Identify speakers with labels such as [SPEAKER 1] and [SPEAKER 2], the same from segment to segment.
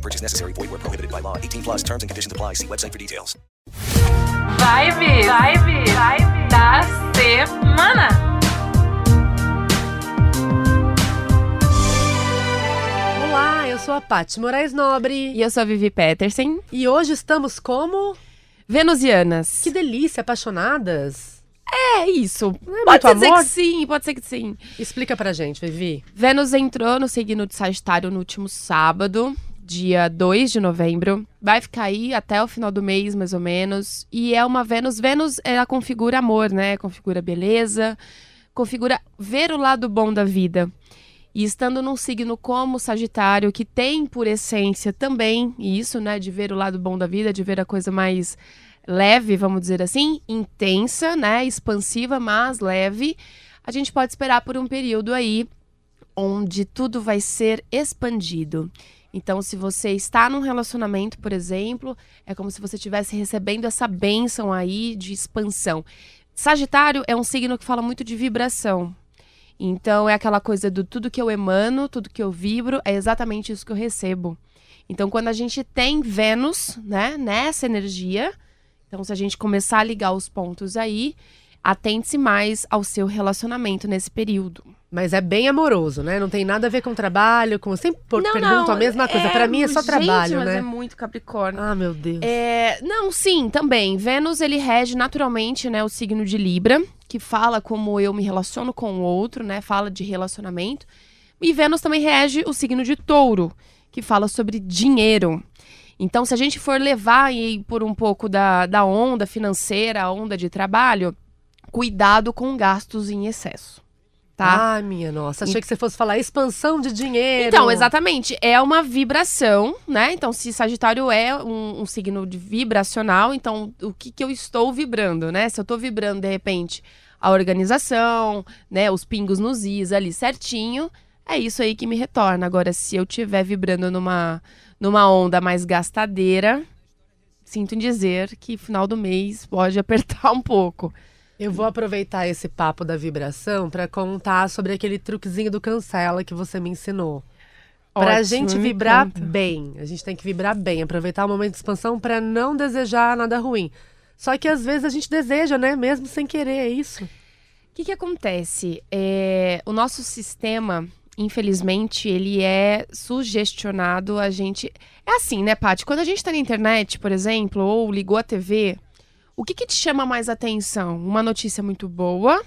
[SPEAKER 1] No purchase necessary. Void where prohibited by law. 18 plus terms and conditions apply. See website for details.
[SPEAKER 2] Vibe, vibe, vibe da semana.
[SPEAKER 3] Olá, eu sou a Paty Moraes Nobre
[SPEAKER 4] E eu sou a Vivi Petersen.
[SPEAKER 3] e hoje estamos como?
[SPEAKER 4] Venusianas.
[SPEAKER 3] Que delícia, apaixonadas.
[SPEAKER 4] é isso.
[SPEAKER 3] é
[SPEAKER 4] pode dizer
[SPEAKER 3] amor?
[SPEAKER 4] que sim, pode ser que sim.
[SPEAKER 3] Explica pra gente, Vivi.
[SPEAKER 4] Vênus entrou no signo de Sagitário no último sábado, dia 2 de novembro. Vai ficar aí até o final do mês, mais ou menos. E é uma Vênus. Vênus, ela configura amor, né? Configura beleza, configura ver o lado bom da vida. E estando num signo como Sagitário, que tem por essência também isso, né? De ver o lado bom da vida, de ver a coisa mais leve, vamos dizer assim, intensa, né? Expansiva, mas leve. A gente pode esperar por um período aí onde tudo vai ser expandido. Então, se você está num relacionamento, por exemplo, é como se você estivesse recebendo essa bênção aí de expansão. Sagitário é um signo que fala muito de vibração. Então, é aquela coisa do tudo que eu emano, tudo que eu vibro, é exatamente isso que eu recebo. Então, quando a gente tem Vênus, né, nessa energia, então se a gente começar a ligar os pontos aí, atente-se mais ao seu relacionamento nesse período.
[SPEAKER 3] Mas é bem amoroso, né? Não tem nada a ver com trabalho, com... Eu sempre por- pergunto a mesma coisa. Pra mim é só
[SPEAKER 4] gente,
[SPEAKER 3] trabalho,
[SPEAKER 4] mas
[SPEAKER 3] né?
[SPEAKER 4] é muito Capricórnio.
[SPEAKER 3] Ah, meu Deus.
[SPEAKER 4] É, não, sim, também. Vênus, ele rege naturalmente, né, o signo de Libra, que fala como eu me relaciono com o outro, né, fala de relacionamento. E Vênus também rege o signo de Touro, que fala sobre dinheiro. Então, se a gente for levar aí por um pouco da, da onda financeira, a onda de trabalho, cuidado com gastos em excesso, tá?
[SPEAKER 3] Ai, minha nossa. Achei que você fosse falar expansão de dinheiro.
[SPEAKER 4] Então, exatamente. É uma vibração, né? Então, se Sagitário é um, um signo de vibracional, então o que, que eu estou vibrando, né? Se eu estou vibrando, de repente, a organização, né? Os pingos nos is ali certinho, é isso aí que me retorna. Agora, se eu estiver vibrando numa, numa onda mais gastadeira, sinto em dizer que final do mês pode apertar um pouco.
[SPEAKER 3] Eu vou aproveitar esse papo da vibração pra contar sobre aquele truquezinho do cancela que você me ensinou. Pra
[SPEAKER 4] Ótimo,
[SPEAKER 3] gente vibrar bem. A gente tem que vibrar bem, aproveitar o momento de expansão pra não desejar nada ruim. Só que às vezes a gente deseja, né? Mesmo sem querer, é isso.
[SPEAKER 4] O que, que acontece? É, o nosso sistema, infelizmente, ele é sugestionado. A gente. É assim, né, Paty? Quando a gente tá na internet, por exemplo, ou ligou a TV, o que, que te chama mais atenção? Uma notícia muito boa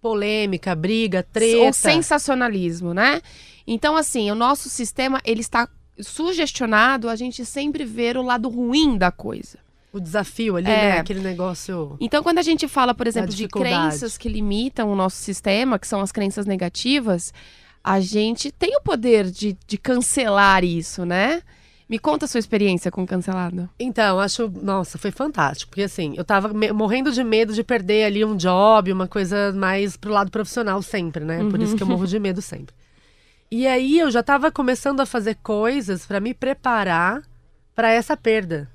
[SPEAKER 3] Polêmica, briga, treta.
[SPEAKER 4] ou sensacionalismo, né? Então, assim, o nosso sistema, ele está sugestionado a gente sempre ver o lado ruim da coisa.
[SPEAKER 3] O desafio ali,
[SPEAKER 4] É.
[SPEAKER 3] né? Aquele negócio.
[SPEAKER 4] Então, quando a gente fala, por exemplo, de crenças que limitam o nosso sistema, que são as crenças negativas, a gente tem o poder de, de cancelar isso, né? Me conta a sua experiência com cancelado.
[SPEAKER 3] Então, acho. Nossa, foi fantástico. Porque assim, eu tava morrendo de medo de perder ali um job, uma coisa mais pro lado profissional sempre, né? Por isso que eu morro de medo sempre. E aí eu já tava começando a fazer coisas pra me preparar pra essa perda.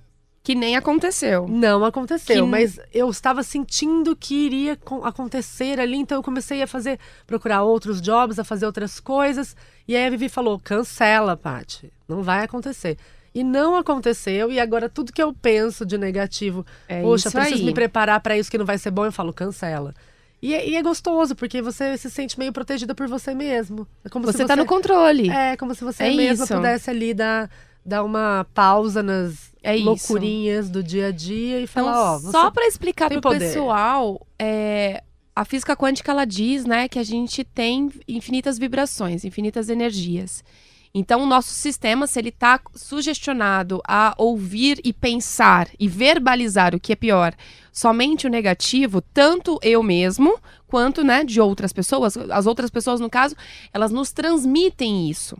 [SPEAKER 4] Que nem aconteceu.
[SPEAKER 3] Não aconteceu,
[SPEAKER 4] Que-
[SPEAKER 3] mas eu estava sentindo que iria co- acontecer ali, então eu comecei a fazer, procurar outros jobs, a fazer outras coisas. E aí a Vivi falou: cancela, Paty, não vai acontecer. E não aconteceu, e agora tudo que eu penso de negativo,
[SPEAKER 4] É
[SPEAKER 3] poxa, preciso
[SPEAKER 4] aí.
[SPEAKER 3] me preparar para isso que não vai ser bom, eu falo, cancela. E é, e é gostoso, porque você se sente meio protegida por você mesmo. É como
[SPEAKER 4] Você
[SPEAKER 3] se
[SPEAKER 4] tá no controle.
[SPEAKER 3] É, como se você
[SPEAKER 4] É
[SPEAKER 3] mesma
[SPEAKER 4] isso.
[SPEAKER 3] pudesse ali dar, dar uma pausa nas
[SPEAKER 4] É isso.
[SPEAKER 3] loucurinhas do dia a dia e
[SPEAKER 4] Então,
[SPEAKER 3] falar, ó, você
[SPEAKER 4] só para explicar pro
[SPEAKER 3] poder.
[SPEAKER 4] pessoal, é, a física quântica ela diz, né, que a gente tem infinitas vibrações, infinitas energias. Então, o nosso sistema, se ele está sugestionado a ouvir e pensar e verbalizar o que é pior, somente o negativo, tanto eu mesmo quanto, né, de outras pessoas, as outras pessoas, no caso, elas nos transmitem isso.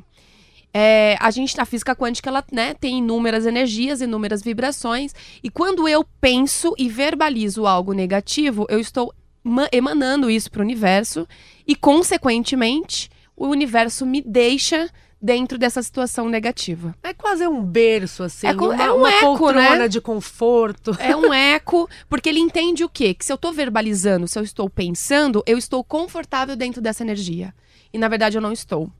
[SPEAKER 4] É, a gente, a física quântica, ela né, tem inúmeras energias, inúmeras vibrações. E quando eu penso e verbalizo algo negativo, eu estou ma- emanando isso para o universo. E, consequentemente, o universo me deixa dentro dessa situação negativa.
[SPEAKER 3] É quase um berço, assim.
[SPEAKER 4] É
[SPEAKER 3] uma,
[SPEAKER 4] é um
[SPEAKER 3] uma
[SPEAKER 4] eco, né?
[SPEAKER 3] de conforto.
[SPEAKER 4] É um eco, porque ele entende o quê? Que se eu tô verbalizando, se eu estou pensando, eu estou confortável dentro dessa energia. E na verdade eu não estou,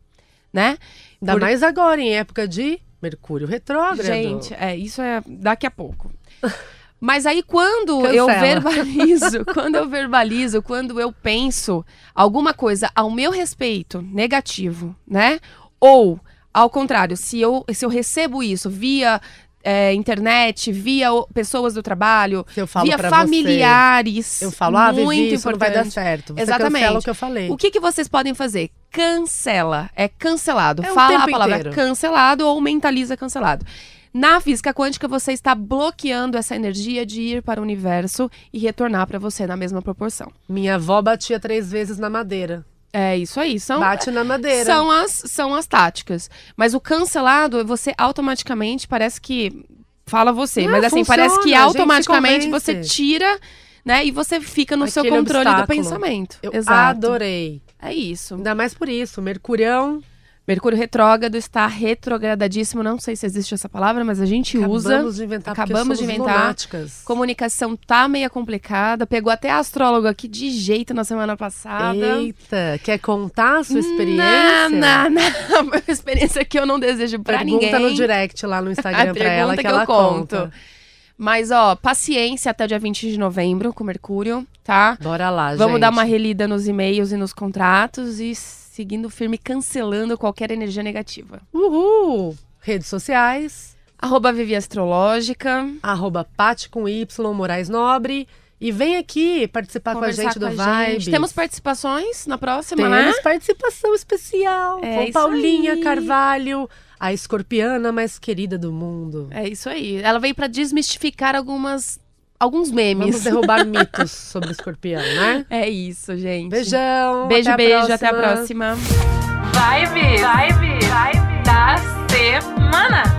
[SPEAKER 4] né?
[SPEAKER 3] Ainda
[SPEAKER 4] Por-
[SPEAKER 3] mais agora, em época de Mercúrio retrógrado.
[SPEAKER 4] Gente, é, isso é daqui a pouco. Mas aí quando eu
[SPEAKER 3] Cancela.
[SPEAKER 4] verbalizo, quando eu verbalizo, quando eu penso alguma coisa ao meu respeito, negativo, né? Ou, ao contrário, se eu, se eu recebo isso via é, internet, via o- pessoas do trabalho,
[SPEAKER 3] eu
[SPEAKER 4] via familiares,
[SPEAKER 3] você, eu falo, ah,
[SPEAKER 4] muito
[SPEAKER 3] Vivi, isso não vai dar
[SPEAKER 4] importante.
[SPEAKER 3] certo. Você
[SPEAKER 4] Exatamente.
[SPEAKER 3] o que eu falei.
[SPEAKER 4] O que, que vocês podem fazer? Cancela. É cancelado.
[SPEAKER 3] É
[SPEAKER 4] Fala a palavra
[SPEAKER 3] inteiro.
[SPEAKER 4] cancelado ou mentaliza cancelado. Na física quântica, você está bloqueando essa energia de ir para o universo e retornar para você na mesma proporção.
[SPEAKER 3] Minha avó batia três vezes na madeira.
[SPEAKER 4] É isso aí. São,
[SPEAKER 3] Bate na madeira.
[SPEAKER 4] são, as, são as táticas. Mas o cancelado, você automaticamente parece que. Fala você,
[SPEAKER 3] Não,
[SPEAKER 4] mas assim,
[SPEAKER 3] funciona,
[SPEAKER 4] parece que automaticamente você tira, né? E você fica no seu
[SPEAKER 3] Aquele
[SPEAKER 4] controle do
[SPEAKER 3] obstáculo.
[SPEAKER 4] pensamento.
[SPEAKER 3] Eu
[SPEAKER 4] Exato.
[SPEAKER 3] adorei.
[SPEAKER 4] É isso.
[SPEAKER 3] Ainda mais por isso. Mercurião.
[SPEAKER 4] Mercúrio retrógrado está retrogradadíssimo. Não sei se existe essa palavra, mas a gente usa.
[SPEAKER 3] Acabamos de inventar.
[SPEAKER 4] Acabamos de inventar.
[SPEAKER 3] lunáticas.
[SPEAKER 4] Comunicação tá meio complicada. Pegou até astrólogo aqui de jeito na semana passada.
[SPEAKER 3] Eita, quer contar a sua experiência?
[SPEAKER 4] Não, não, não. Uma experiência que eu não desejo
[SPEAKER 3] Pergunta
[SPEAKER 4] ninguém.
[SPEAKER 3] no direct lá no Instagram
[SPEAKER 4] A
[SPEAKER 3] pra ela
[SPEAKER 4] pergunta
[SPEAKER 3] que,
[SPEAKER 4] que eu
[SPEAKER 3] ela
[SPEAKER 4] conto.
[SPEAKER 3] conta.
[SPEAKER 4] Mas, ó, paciência até o dia 20 de novembro com Mercúrio, tá?
[SPEAKER 3] Bora lá, gente.
[SPEAKER 4] Vamos dar uma relida nos e-mails e nos contratos e seguindo firme, cancelando qualquer energia negativa.
[SPEAKER 3] Uhul! Redes sociais,
[SPEAKER 4] Arroba Vivi Astrológica.
[SPEAKER 3] arroba Pati com Y, Moraes Nobre. E vem aqui participar com a
[SPEAKER 4] conversar
[SPEAKER 3] gente do
[SPEAKER 4] gente. Temos participações na próxima, né?
[SPEAKER 3] Temos participação especial
[SPEAKER 4] É
[SPEAKER 3] com Paulinha
[SPEAKER 4] aí.
[SPEAKER 3] Carvalho, a escorpiana mais querida do mundo.
[SPEAKER 4] É isso aí. Ela veio para desmistificar algumas alguns memes.
[SPEAKER 3] Vamos derrubar mitos sobre escorpião, né?
[SPEAKER 4] É isso, gente.
[SPEAKER 3] Beijão.
[SPEAKER 4] Beijo,
[SPEAKER 3] até
[SPEAKER 4] beijo. A até a próxima.
[SPEAKER 2] Vibe, vibe, vibe da semana.